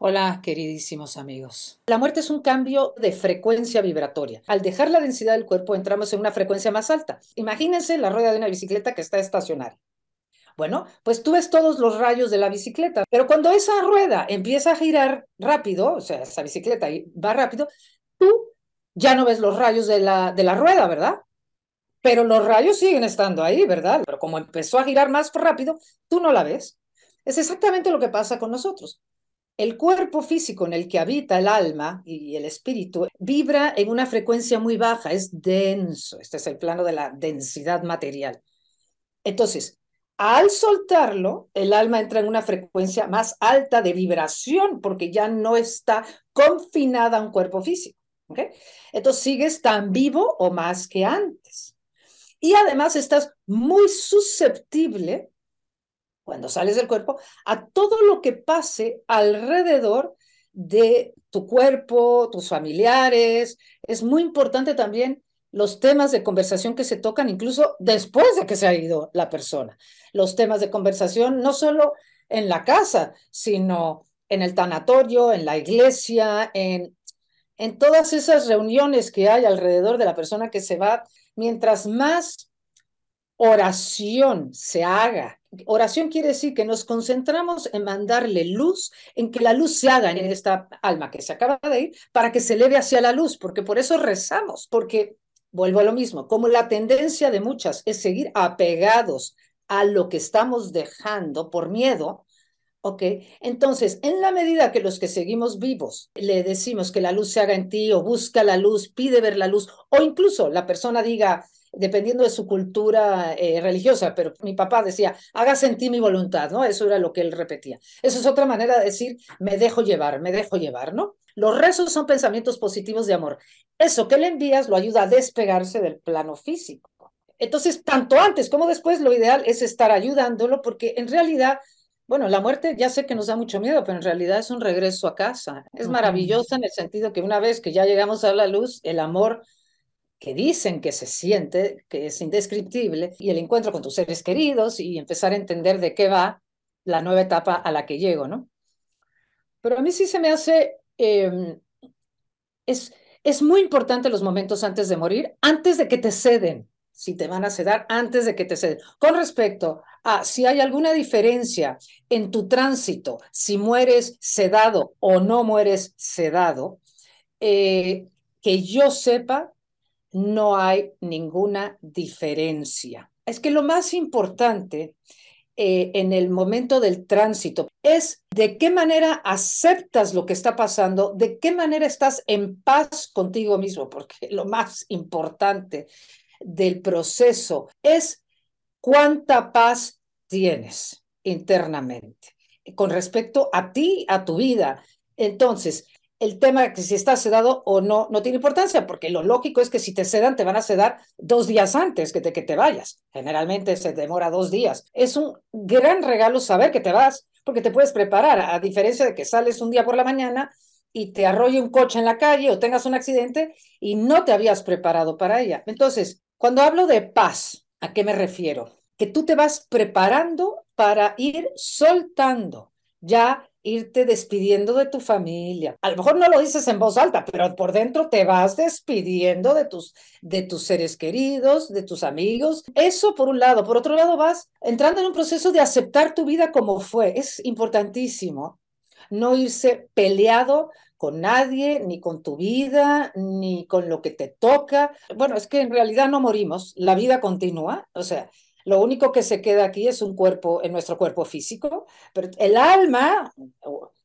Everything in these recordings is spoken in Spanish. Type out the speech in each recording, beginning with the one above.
Hola, queridísimos amigos. La muerte es un cambio de frecuencia vibratoria. Al dejar la densidad del cuerpo entramos en una frecuencia más alta. Imagínense la rueda de una bicicleta que está estacionaria. Bueno, pues tú ves todos los rayos de la bicicleta, pero cuando esa rueda empieza a girar rápido, o sea, esa bicicleta va rápido, tú ya no ves los rayos de la, de la rueda, ¿verdad? Pero los rayos siguen estando ahí, ¿verdad? Pero como empezó a girar más rápido, tú no la ves. Es exactamente lo que pasa con nosotros. El cuerpo físico en el que habita el alma y el espíritu vibra en una frecuencia muy baja, es denso. Este es el plano de la densidad material. Entonces, al soltarlo, el alma entra en una frecuencia más alta de vibración porque ya no está confinada a un cuerpo físico. Entonces sigues tan vivo o más que antes. Y además estás muy susceptible cuando sales del cuerpo, a todo lo que pase alrededor de tu cuerpo, tus familiares. Es muy importante también los temas de conversación que se tocan incluso después de que se ha ido la persona. Los temas de conversación no solo en la casa, sino en el tanatorio, en la iglesia, en, en todas esas reuniones que hay alrededor de la persona que se va. Mientras más oración se haga Oración quiere decir que nos concentramos en mandarle luz, en que la luz se haga en esta alma que se acaba de ir, para que se eleve hacia la luz, porque por eso rezamos, porque vuelvo a lo mismo, como la tendencia de muchas es seguir apegados a lo que estamos dejando por miedo, ¿ok? Entonces, en la medida que los que seguimos vivos le decimos que la luz se haga en ti o busca la luz, pide ver la luz, o incluso la persona diga, dependiendo de su cultura eh, religiosa, pero mi papá decía, hágase en ti mi voluntad, ¿no? Eso era lo que él repetía. Eso es otra manera de decir, me dejo llevar, me dejo llevar, ¿no? Los rezos son pensamientos positivos de amor. Eso que le envías lo ayuda a despegarse del plano físico. Entonces, tanto antes como después, lo ideal es estar ayudándolo porque en realidad bueno, la muerte ya sé que nos da mucho miedo, pero en realidad es un regreso a casa. Es maravillosa en el sentido que una vez que ya llegamos a la luz, el amor que dicen que se siente, que es indescriptible, y el encuentro con tus seres queridos y empezar a entender de qué va la nueva etapa a la que llego, ¿no? Pero a mí sí se me hace, em, es, es muy importante los momentos antes de morir, antes de que te ceden, si te van a sedar, antes de que te ceden. Con respecto a si hay alguna diferencia en tu tránsito, si mueres sedado o no mueres sedado, eh, que yo sepa, no hay ninguna diferencia. Es que lo más importante eh, en el momento del tránsito es de qué manera aceptas lo que está pasando, de qué manera estás en paz contigo mismo, porque lo más importante del proceso es cuánta paz tienes internamente con respecto a ti, a tu vida. Entonces, el tema que si estás sedado o no, no tiene importancia, porque lo lógico es que si te sedan, te van a sedar dos días antes que te, que te vayas. Generalmente se demora dos días. Es un gran regalo saber que te vas, porque te puedes preparar, a diferencia de que sales un día por la mañana y te arrolle un coche en la calle o tengas un accidente y no te habías preparado para ella. Entonces, cuando hablo de paz, ¿a qué me refiero? Que tú te vas preparando para ir soltando ya irte despidiendo de tu familia. A lo mejor no lo dices en voz alta, pero por dentro te vas despidiendo de tus, de tus seres queridos, de tus amigos. Eso por un lado. Por otro lado, vas entrando en un proceso de aceptar tu vida como fue. Es importantísimo no irse peleado con nadie, ni con tu vida, ni con lo que te toca. Bueno, es que en realidad no morimos, la vida continúa, o sea, lo único que se queda aquí es un cuerpo, en nuestro cuerpo físico, pero el alma,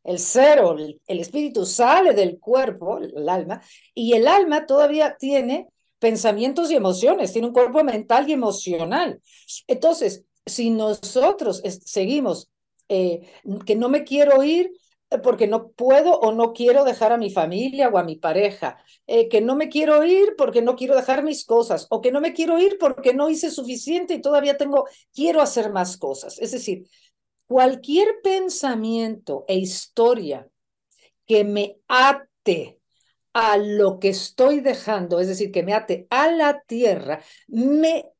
el ser o el, espíritu sale del cuerpo, el alma, y el alma todavía tiene pensamientos y emociones, tiene un cuerpo mental y emocional. Entonces, si nosotros seguimos eh, que no me quiero ir, porque no puedo o no quiero dejar a mi familia o a mi pareja, eh, que no me quiero ir porque no quiero dejar mis cosas, o que no me quiero ir porque no hice suficiente y todavía tengo, quiero hacer más cosas. Es decir, cualquier pensamiento e historia que me ate a lo que estoy dejando, es decir, que me ate a la tierra, me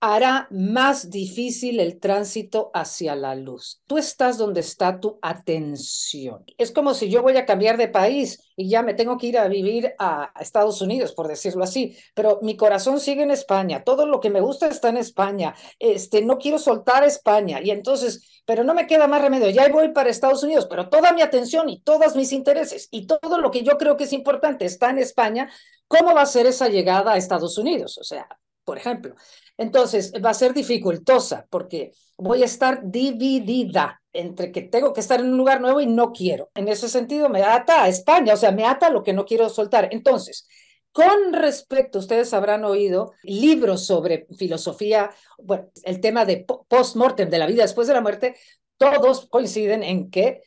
hará más difícil el tránsito hacia la luz. Tú estás donde está tu atención. Es como si yo voy a cambiar de país y ya me tengo que ir a vivir a Estados Unidos, por decirlo así, pero mi corazón sigue en España, todo lo que me gusta está en España, este, no quiero soltar España y entonces, pero no me queda más remedio, ya voy para Estados Unidos, pero toda mi atención y todos mis intereses y todo lo que yo creo que es importante está en España, ¿cómo va a ser esa llegada a Estados Unidos? O sea, por ejemplo. Entonces, va a ser dificultosa porque voy a estar dividida entre que tengo que estar en un lugar nuevo y no quiero. En ese sentido, me ata a España, o sea, me ata lo que no quiero soltar. Entonces, con respecto, ustedes habrán oído libros sobre filosofía, bueno, el tema de post-mortem, de la vida después de la muerte, todos coinciden en que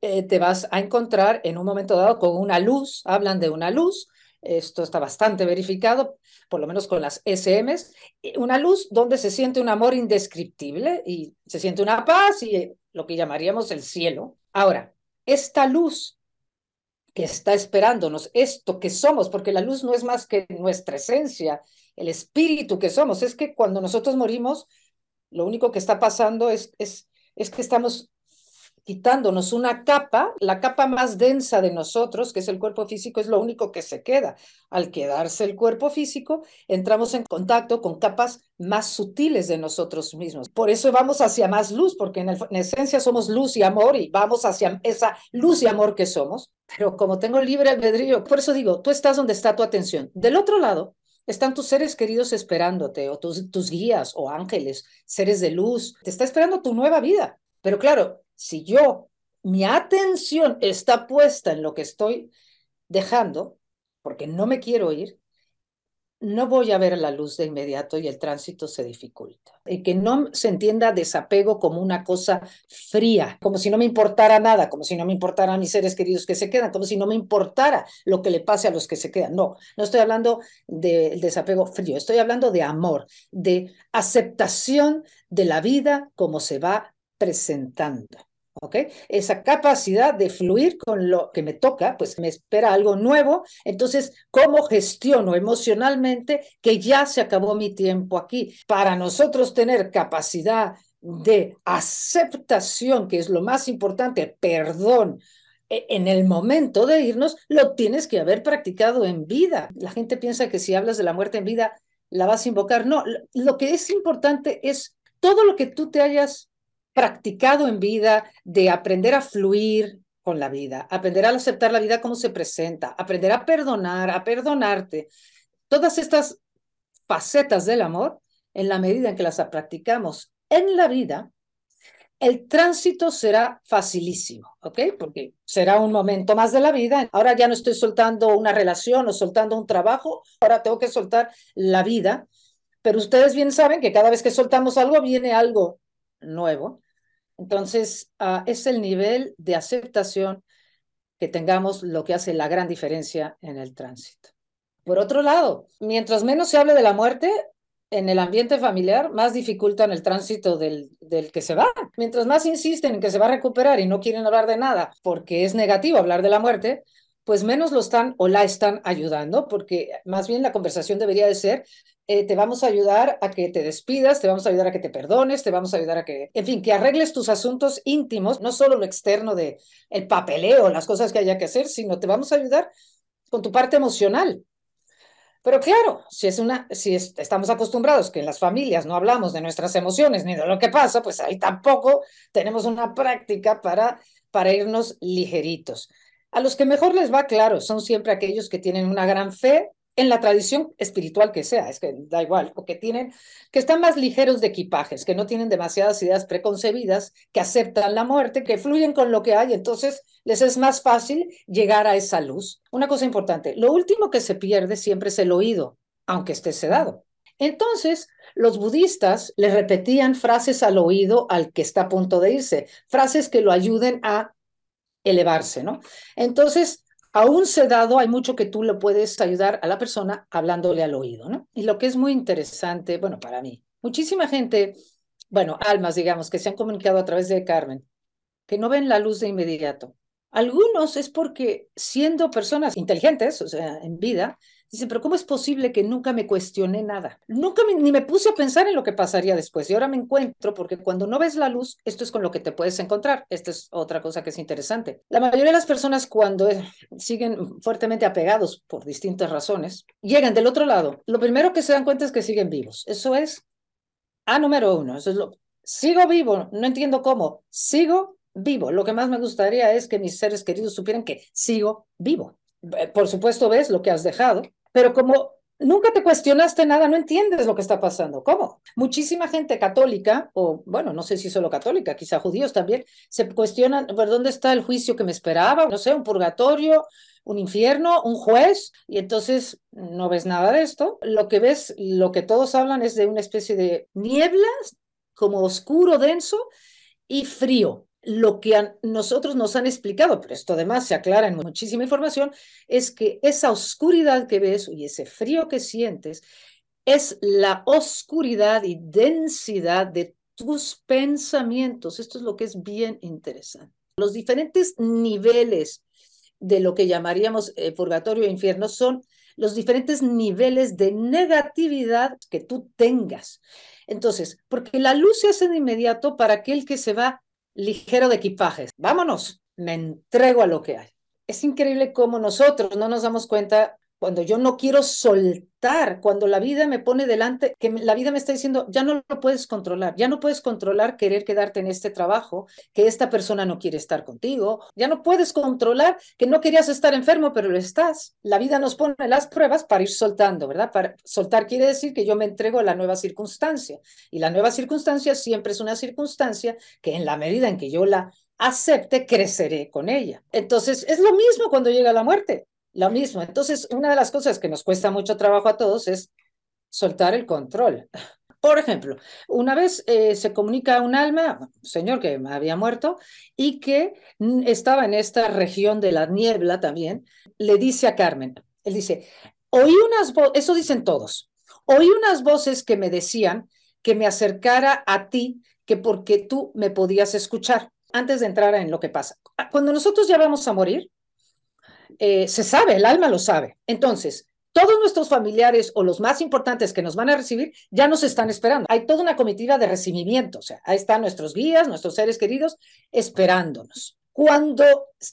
eh, te vas a encontrar en un momento dado con una luz, hablan de una luz, esto está bastante verificado, por lo menos con las SMs, una luz donde se siente un amor indescriptible y se siente una paz y lo que llamaríamos el cielo. Ahora, esta luz que está esperándonos, esto que somos, porque la luz no es más que nuestra esencia, el espíritu que somos, es que cuando nosotros morimos, lo único que está pasando es, es, es que estamos quitándonos una capa, la capa más densa de nosotros, que es el cuerpo físico, es lo único que se queda. Al quedarse el cuerpo físico, entramos en contacto con capas más sutiles de nosotros mismos. Por eso vamos hacia más luz, porque en, esencia somos luz y amor y vamos hacia esa luz y amor que somos. Pero como tengo libre albedrío, por eso digo, tú estás donde está tu atención. Del otro lado, están tus seres queridos esperándote, o tus, guías o ángeles, seres de luz. Te está esperando tu nueva vida. Pero claro, si yo, mi atención está puesta en lo que estoy dejando, porque no me quiero ir, no voy a ver la luz de inmediato y el tránsito se dificulta. Y que no se entienda desapego como una cosa fría, como si no me importara nada, como si no me importaran mis seres queridos que se quedan, como si no me importara lo que le pase a los que se quedan. No, no estoy hablando del desapego frío, estoy hablando de amor, de aceptación de la vida como se va presentando. ¿ok? Esa capacidad de fluir con lo que me toca, pues me espera algo nuevo, entonces, ¿cómo gestiono emocionalmente que ya se acabó mi tiempo aquí? Para nosotros tener capacidad de aceptación, que es lo más importante, perdón, e, en el momento de irnos, lo tienes que haber practicado en vida. La gente piensa que si hablas de la muerte en vida, la vas a invocar. No, lo que es importante es todo lo que tú te hayas practicado en vida de aprender a fluir con la vida, aprender a aceptar la vida como se presenta, aprender a perdonar, a perdonarte. Todas estas facetas del amor, en la medida en que las practicamos en la vida, el tránsito será facilísimo, ¿ok? Porque será un momento más de la vida. Ahora ya no estoy soltando una relación o soltando un trabajo, ahora tengo que soltar la vida. Pero ustedes bien saben que cada vez que soltamos algo viene algo nuevo. Entonces, ah, es el nivel de aceptación que tengamos lo que hace la gran diferencia en el tránsito. Por otro lado, mientras menos se hable de la muerte, en el ambiente familiar, más dificultan el tránsito del, del, que se va. Mientras más insisten en que se va a recuperar y no quieren hablar de nada porque es negativo hablar de la muerte, pues menos lo están o la están ayudando, porque más bien la conversación debería de ser, eh, te vamos a ayudar a que te despidas, te vamos a ayudar a que te perdones, te vamos a ayudar a que, en fin, que arregles tus asuntos íntimos, no solo lo externo de el papeleo, las cosas que haya que hacer, sino te vamos a ayudar con tu parte emocional. Pero claro, si es una, si estamos acostumbrados que en las familias no hablamos de nuestras emociones ni de lo que pasa, pues ahí tampoco tenemos una práctica para, para irnos ligeritos. A los que mejor les va claro son siempre aquellos que tienen una gran fe en la tradición espiritual que sea, es que da igual, o que tienen, que están más ligeros de equipajes, que no tienen demasiadas ideas preconcebidas, que aceptan la muerte, que fluyen con lo que hay, entonces les es más fácil llegar a esa luz. Una cosa importante, lo último que se pierde siempre es el oído, aunque esté sedado. Entonces, los budistas le repetían frases al oído al que está a punto de irse, frases que lo ayuden a elevarse, ¿no? Entonces, aún sedado, hay mucho que tú le puedes ayudar a la persona hablándole al oído, ¿no? Y lo que es muy interesante, bueno, para mí, muchísima gente, bueno, almas, digamos, que se han comunicado a través de Carmen, que no ven la luz de inmediato. Algunos es porque siendo personas inteligentes, o sea, en vida, Dicen, pero ¿cómo es posible que nunca me cuestioné nada? Nunca ni me puse a pensar en lo que pasaría después. Y ahora me encuentro porque cuando no ves la luz, esto es con lo que te puedes encontrar. Esta es otra cosa que es interesante. La mayoría de las personas cuando siguen fuertemente apegados por distintas razones, llegan del otro lado. Lo primero que se dan cuenta es que siguen vivos. Eso es A número uno. Eso es lo... Sigo vivo, no entiendo cómo. Sigo vivo. Lo que más me gustaría es que mis seres queridos supieran que sigo vivo. Eh, por supuesto, ves lo que has dejado, pero como nunca te cuestionaste nada, no entiendes lo que está pasando. ¿Cómo? Muchísima gente católica, o bueno, no sé si solo católica, quizá judíos también, se cuestionan, ¿por dónde está el juicio que me esperaba? No sé, un purgatorio, un infierno, un juez, y entonces no ves nada de esto. Lo que ves, lo que todos hablan es de una especie de nieblas, como oscuro, denso y frío lo que a nosotros nos han explicado, pero esto además se aclara en muchísima información, es que esa oscuridad que ves y ese frío que sientes es la oscuridad y densidad de tus pensamientos. Esto es lo que es bien interesante. Los diferentes niveles de lo que llamaríamos eh, purgatorio e infierno son los diferentes niveles de negatividad que tú tengas. Entonces, porque la luz se hace de inmediato para aquel que se va ligero de equipajes. Vámonos, me entrego a lo que hay. Es increíble cómo nosotros no nos damos cuenta cuando yo no quiero soltar, cuando la vida me pone delante, que la vida me está diciendo, ya no lo puedes controlar, ya no puedes controlar querer quedarte en este trabajo, que esta persona no quiere estar contigo, ya no puedes controlar que no querías estar enfermo, pero lo estás. La vida nos pone las pruebas para ir soltando, ¿verdad? Para soltar quiere decir que yo me entrego a la nueva circunstancia y la nueva circunstancia siempre es una circunstancia que en la medida en que yo la acepte, creceré con ella. Entonces, es lo mismo cuando llega la muerte lo mismo. Entonces, una de las cosas que nos cuesta mucho trabajo a todos es soltar el control. Por ejemplo, una vez eh, se comunica a un alma, señor que había muerto y que estaba en esta región de la niebla también, le dice a Carmen, él dice, oí unas voces, eso dicen todos, oí unas voces que me decían que me acercara a ti, que porque tú me podías escuchar, antes de entrar en lo que pasa. Cuando nosotros ya vamos a morir, eh, se sabe, el alma lo sabe. Entonces, todos nuestros familiares o los más importantes que nos van a recibir ya nos están esperando. Hay toda una comitiva de recibimiento, o sea, ahí están nuestros guías, nuestros seres queridos esperándonos. Cuando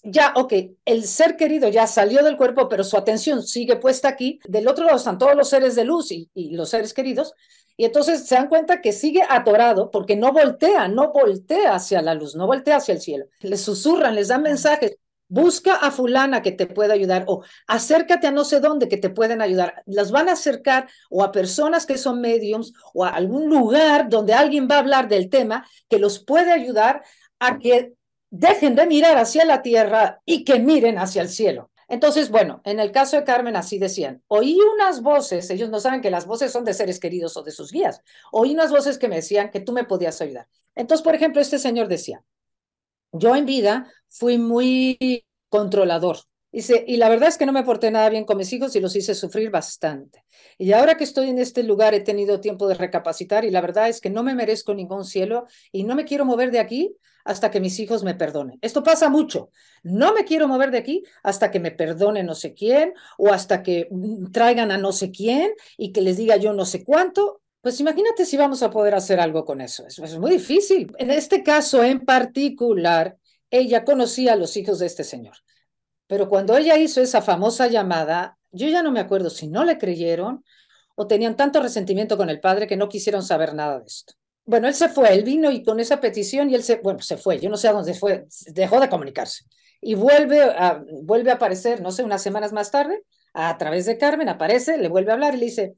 ya, ok, el ser querido ya salió del cuerpo, pero su atención sigue puesta aquí, del otro lado están todos los seres de luz y, y los seres queridos, y entonces se dan cuenta que sigue atorado porque no voltea, no voltea hacia la luz, no voltea hacia el cielo. Les susurran, les dan mensajes, busca a fulana que te pueda ayudar o acércate a no sé dónde que te pueden ayudar. Las van a acercar o a personas que son mediums o a algún lugar donde alguien va a hablar del tema que los puede ayudar a que dejen de mirar hacia la tierra y que miren hacia el cielo. Entonces, bueno, en el caso de Carmen así decían, oí unas voces, ellos no saben que las voces son de seres queridos o de sus guías, oí unas voces que me decían que tú me podías ayudar. Entonces, por ejemplo, este señor decía, yo en vida fui muy controlador. Dice, y la verdad es que no me porté nada bien con mis hijos y los hice sufrir bastante. Y ahora que estoy en este lugar he tenido tiempo de recapacitar y la verdad es que no me merezco ningún cielo y no me quiero mover de aquí hasta que mis hijos me perdonen. Esto pasa mucho. No me quiero mover de aquí hasta que me perdone no sé quién o hasta que traigan a no sé quién y que les diga yo no sé cuánto. Pues imagínate si vamos a poder hacer algo con eso. Es muy difícil. En este caso en particular, ella conocía a los hijos de este señor. Pero cuando ella hizo esa famosa llamada, yo ya no me acuerdo si no le creyeron o tenían tanto resentimiento con el padre que no quisieron saber nada de esto. Bueno, él se fue, él vino y con esa petición y él se, bueno, se fue, yo no sé a dónde fue, dejó de comunicarse. Y vuelve a, vuelve a aparecer, no sé, unas semanas más tarde, a través de Carmen, aparece, le vuelve a hablar y le dice,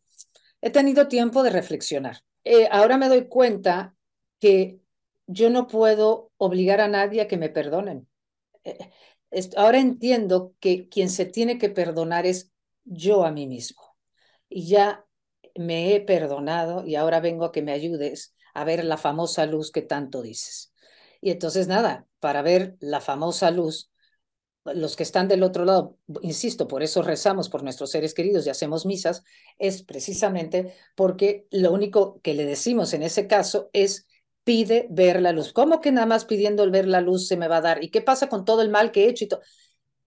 he tenido tiempo de reflexionar. Eh, ahora me doy cuenta que yo no puedo obligar a nadie a que me perdonen. Eh, ahora entiendo que quien se tiene que perdonar es yo a mí mismo. Y ya me he perdonado y ahora vengo a que me ayudes a ver la famosa luz que tanto dices. Y entonces nada, para ver la famosa luz, los que están del otro lado, insisto, por eso rezamos por nuestros seres queridos y hacemos misas, es precisamente porque lo único que le decimos en ese caso es pide ver la luz. ¿Cómo que nada más pidiendo el ver la luz se me va a dar? ¿Y qué pasa con todo el mal que he hecho? Y?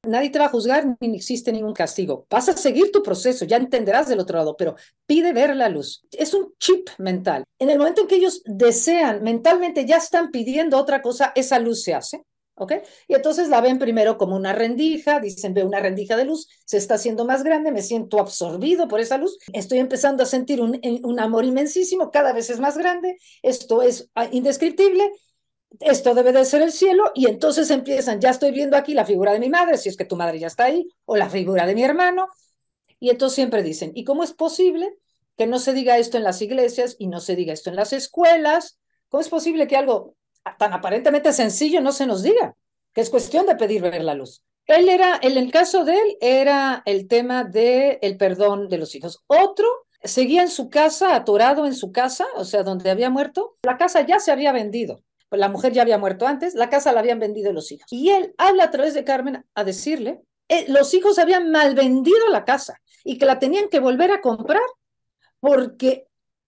Nadie te va a juzgar ni existe ningún castigo. Vas a seguir tu proceso, ya entenderás del otro lado, pero pide ver la luz. Es un chip mental. En el momento en que ellos desean, mentalmente ya están pidiendo otra cosa, esa luz se hace. ¿Ok? Y entonces la ven primero como una rendija, dicen, ve una rendija de luz, se está haciendo más grande, me siento absorbido por esa luz, estoy empezando a sentir un, un amor inmensísimo, cada vez es más grande, esto es ah, indescriptible, esto debe de ser el cielo, y entonces empiezan, ya estoy viendo aquí la figura de mi madre, si es que tu madre ya está ahí, o la figura de mi hermano, y entonces siempre dicen, ¿y cómo es posible que no se diga esto en las iglesias y no se diga esto en las escuelas? ¿Cómo es posible que algo tan aparentemente sencillo no se nos diga? Que es cuestión de pedir ver la luz. Él era, en el caso de él, era el tema del el perdón de los hijos. Otro seguía en su casa, atorado en su casa, o sea, donde había muerto. La casa ya se había vendido la mujer ya había muerto antes, la casa la habían vendido los hijos. Y él habla a través de Carmen a decirle, eh, los hijos habían mal vendido la casa y que la tenían que volver a comprar porque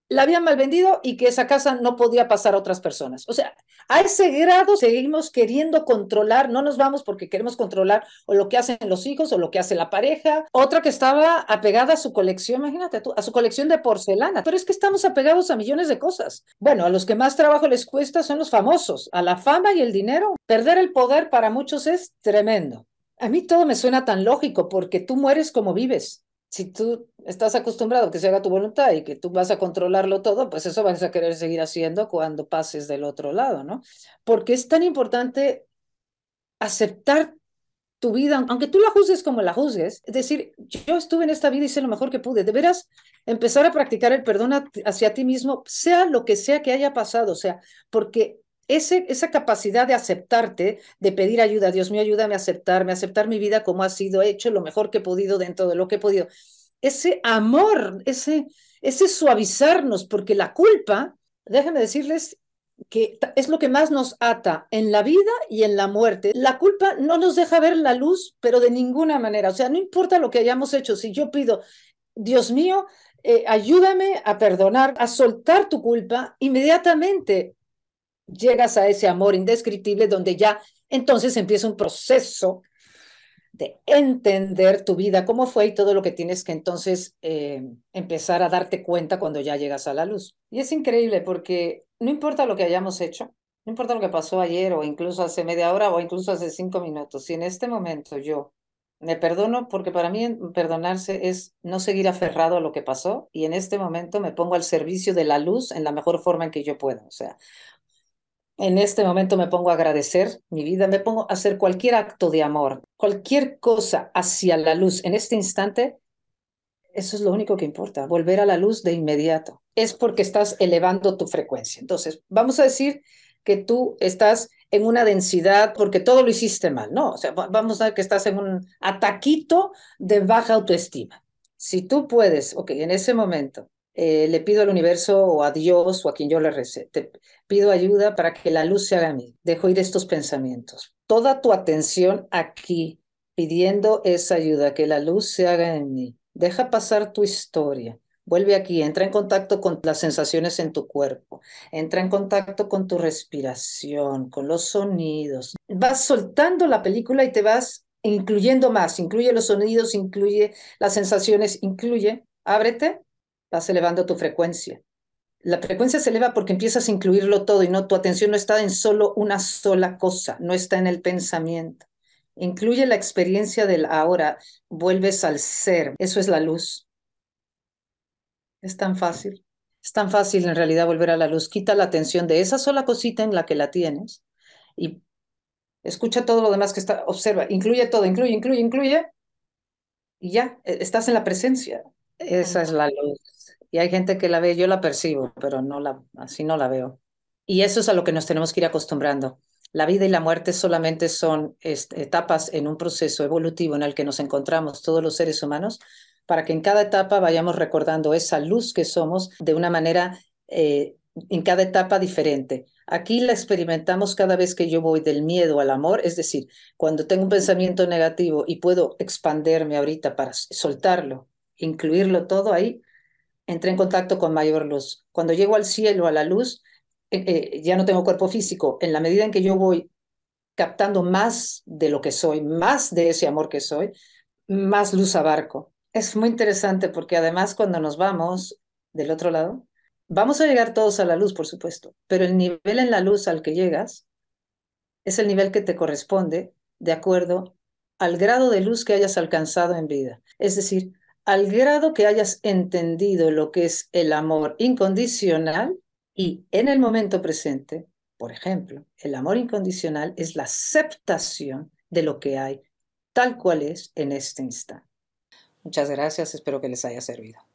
la habían mal vendido y que esa casa no podía pasar a otras personas. O sea, a ese grado seguimos queriendo controlar, no nos vamos porque queremos controlar o lo que hacen los hijos o lo que hace la pareja. Otra que estaba apegada a su colección, imagínate tú, a su colección de porcelana. Pero es que estamos apegados a millones de cosas. Bueno, a los que más trabajo les cuesta son los famosos, a la fama y el dinero. Perder el poder para muchos es tremendo. A mí todo me suena tan lógico porque tú mueres como vives si tú estás acostumbrado a que se haga tu voluntad y que tú vas a controlarlo todo, pues eso vas a querer seguir haciendo cuando pases del otro lado, ¿no? Porque es tan importante aceptar tu vida, aunque tú la juzgues como la juzgues, es decir, yo estuve en esta vida y hice lo mejor que pude, de veras empezar a practicar el perdón hacia ti mismo, sea lo que sea que haya pasado, o sea, porque esa capacidad de aceptarte, de pedir ayuda, Dios mío, ayúdame a aceptarme, a aceptar mi vida como ha sido hecho, lo mejor que he podido dentro de lo que he podido. Ese amor, ese, ese suavizarnos, porque la culpa, déjenme decirles que es lo que más nos ata en la vida y en la muerte. La culpa no nos deja ver la luz, pero de ninguna manera. O sea, no importa lo que hayamos hecho, si yo pido, Dios mío, eh, ayúdame a perdonar, a soltar tu culpa, inmediatamente llegas a ese amor indescriptible donde ya entonces empieza un proceso de entender tu vida, cómo fue y todo lo que tienes que entonces eh, empezar a darte cuenta cuando ya llegas a la luz. Y es increíble porque no importa lo que hayamos hecho, no importa lo que pasó ayer o incluso hace media hora o incluso hace cinco minutos, si en este momento yo me perdono, porque para mí perdonarse es no seguir aferrado a lo que pasó y en este momento me pongo al servicio de la luz en la mejor forma en que yo pueda. O sea, en este momento me pongo a agradecer mi vida, me pongo a hacer cualquier acto de amor, cualquier cosa hacia la luz en este instante. Eso es lo único que importa, volver a la luz de inmediato. Es porque estás elevando tu frecuencia. Entonces, vamos a decir que tú estás en una densidad porque todo lo hiciste mal, ¿no? O sea, vamos a ver que estás en un ataquito de baja autoestima. Si tú puedes, ok, en ese momento eh, le pido al universo o a Dios o a quien yo le recé, te pido ayuda para que la luz se haga a mí. Dejo ir estos pensamientos. Toda tu atención aquí, pidiendo esa ayuda, que la luz se haga en mí. Deja pasar tu historia. Vuelve aquí, entra en contacto con las sensaciones en tu cuerpo, entra en contacto con tu respiración, con los sonidos. Vas soltando la película y te vas incluyendo más, incluye los sonidos, incluye las sensaciones, incluye, ábrete vas elevando tu frecuencia. La frecuencia se eleva porque empiezas a incluirlo todo y no tu atención no está en solo una sola cosa, no está en el pensamiento. Incluye la experiencia del ahora, vuelves al ser, eso es la luz. Es tan fácil, es tan fácil en realidad volver a la luz. Quita la atención de esa sola cosita en la que la tienes y escucha todo lo demás que está, observa, incluye todo, incluye, incluye, incluye y ya, e, estás en la presencia. Esa es la luz. Y hay gente que la ve, yo la percibo, pero no la, así no la veo. Y eso es a lo que nos tenemos que ir acostumbrando. La vida y la muerte solamente son este, etapas en un proceso evolutivo en el que nos encontramos todos los seres humanos para que en cada etapa vayamos recordando esa luz que somos de una manera, eh, en cada etapa diferente. Aquí la experimentamos cada vez que yo voy del miedo al amor, es decir, cuando tengo un pensamiento negativo y puedo expanderme ahorita para soltarlo, incluirlo todo ahí, entré en contacto con mayor luz. Cuando llego al cielo, a la luz, eh, eh, ya no tengo cuerpo físico. En la medida en que yo voy captando más de lo que soy, más de ese amor que soy, más luz abarco. Es muy interesante porque además cuando nos vamos del otro lado, vamos a llegar todos a la luz, por supuesto, pero el nivel en la luz al que llegas es el nivel que te corresponde de acuerdo al grado de luz que hayas alcanzado en vida. Es decir, al grado que hayas entendido lo que es el amor incondicional y en el momento presente, por ejemplo, el amor incondicional es la aceptación de lo que hay tal cual es en este instante. Muchas gracias, espero que les haya servido.